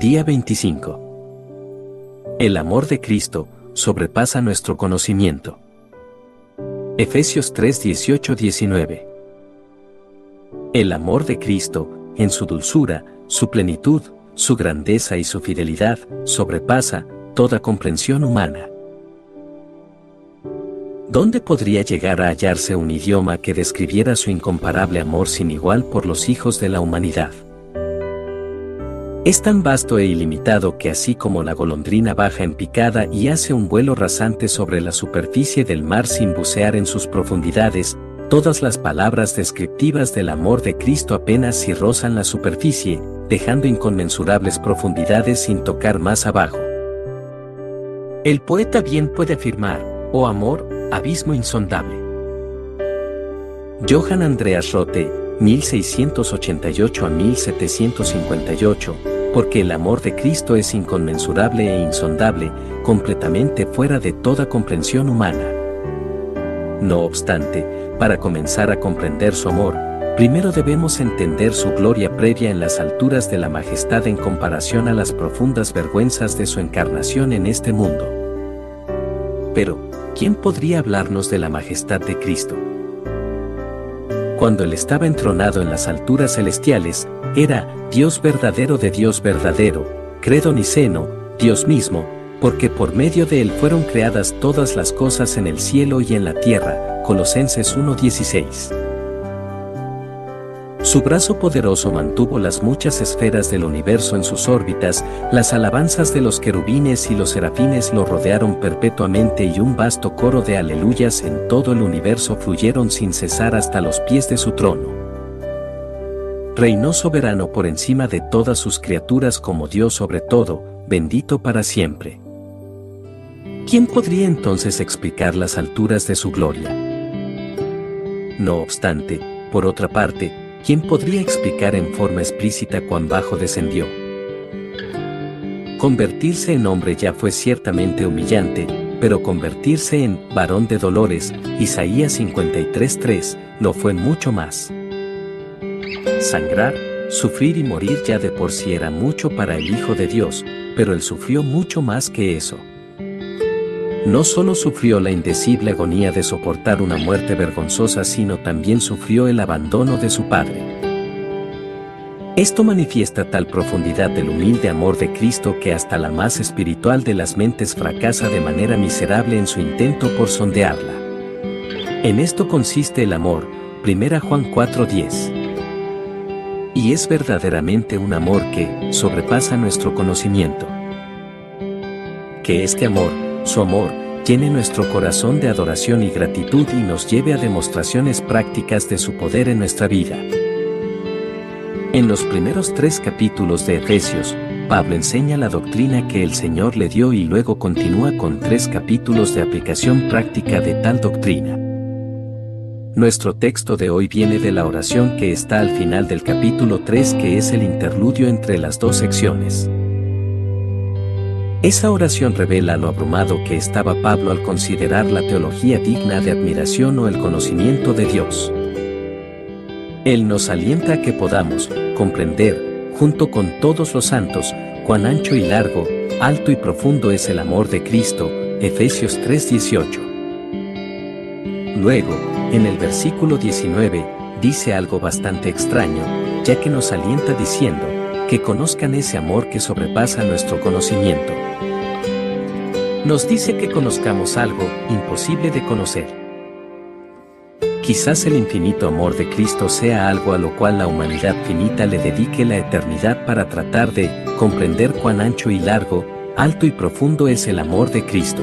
Día 25. El amor de Cristo sobrepasa nuestro conocimiento. Efesios 3, 18, 19. El amor de Cristo, en su dulzura, su plenitud, su grandeza y su fidelidad, sobrepasa toda comprensión humana. ¿Dónde podría llegar a hallarse un idioma que describiera su incomparable amor sin igual por los hijos de la humanidad? Es tan vasto e ilimitado que así como la golondrina baja en picada y hace un vuelo rasante sobre la superficie del mar sin bucear en sus profundidades, todas las palabras descriptivas del amor de Cristo apenas si rozan la superficie, dejando inconmensurables profundidades sin tocar más abajo. El poeta bien puede afirmar, oh amor, abismo insondable. Johann Andreas Rote, 1688 a 1758, porque el amor de Cristo es inconmensurable e insondable, completamente fuera de toda comprensión humana. No obstante, para comenzar a comprender su amor, primero debemos entender su gloria previa en las alturas de la majestad en comparación a las profundas vergüenzas de su encarnación en este mundo. Pero, ¿quién podría hablarnos de la majestad de Cristo? Cuando él estaba entronado en las alturas celestiales, era Dios verdadero de Dios verdadero, credo niceno, Dios mismo, porque por medio de él fueron creadas todas las cosas en el cielo y en la tierra. Colosenses 1:16. Su brazo poderoso mantuvo las muchas esferas del universo en sus órbitas, las alabanzas de los querubines y los serafines lo rodearon perpetuamente y un vasto coro de aleluyas en todo el universo fluyeron sin cesar hasta los pies de su trono. Reinó soberano por encima de todas sus criaturas como Dios sobre todo, bendito para siempre. ¿Quién podría entonces explicar las alturas de su gloria? No obstante, por otra parte, ¿quién podría explicar en forma explícita cuán bajo descendió? Convertirse en hombre ya fue ciertamente humillante, pero convertirse en varón de dolores, Isaías 53.3, lo fue mucho más. Sangrar, sufrir y morir ya de por sí era mucho para el Hijo de Dios, pero él sufrió mucho más que eso. No solo sufrió la indecible agonía de soportar una muerte vergonzosa, sino también sufrió el abandono de su Padre. Esto manifiesta tal profundidad del humilde amor de Cristo que hasta la más espiritual de las mentes fracasa de manera miserable en su intento por sondearla. En esto consiste el amor, 1 Juan 4:10. Y es verdaderamente un amor que sobrepasa nuestro conocimiento. Que este amor, su amor, llene nuestro corazón de adoración y gratitud y nos lleve a demostraciones prácticas de su poder en nuestra vida. En los primeros tres capítulos de Efesios, Pablo enseña la doctrina que el Señor le dio y luego continúa con tres capítulos de aplicación práctica de tal doctrina. Nuestro texto de hoy viene de la oración que está al final del capítulo 3 que es el interludio entre las dos secciones. Esa oración revela lo abrumado que estaba Pablo al considerar la teología digna de admiración o el conocimiento de Dios. Él nos alienta a que podamos comprender, junto con todos los santos, cuán ancho y largo, alto y profundo es el amor de Cristo, Efesios 3:18. Luego, en el versículo 19, dice algo bastante extraño, ya que nos alienta diciendo, que conozcan ese amor que sobrepasa nuestro conocimiento. Nos dice que conozcamos algo imposible de conocer. Quizás el infinito amor de Cristo sea algo a lo cual la humanidad finita le dedique la eternidad para tratar de comprender cuán ancho y largo, alto y profundo es el amor de Cristo.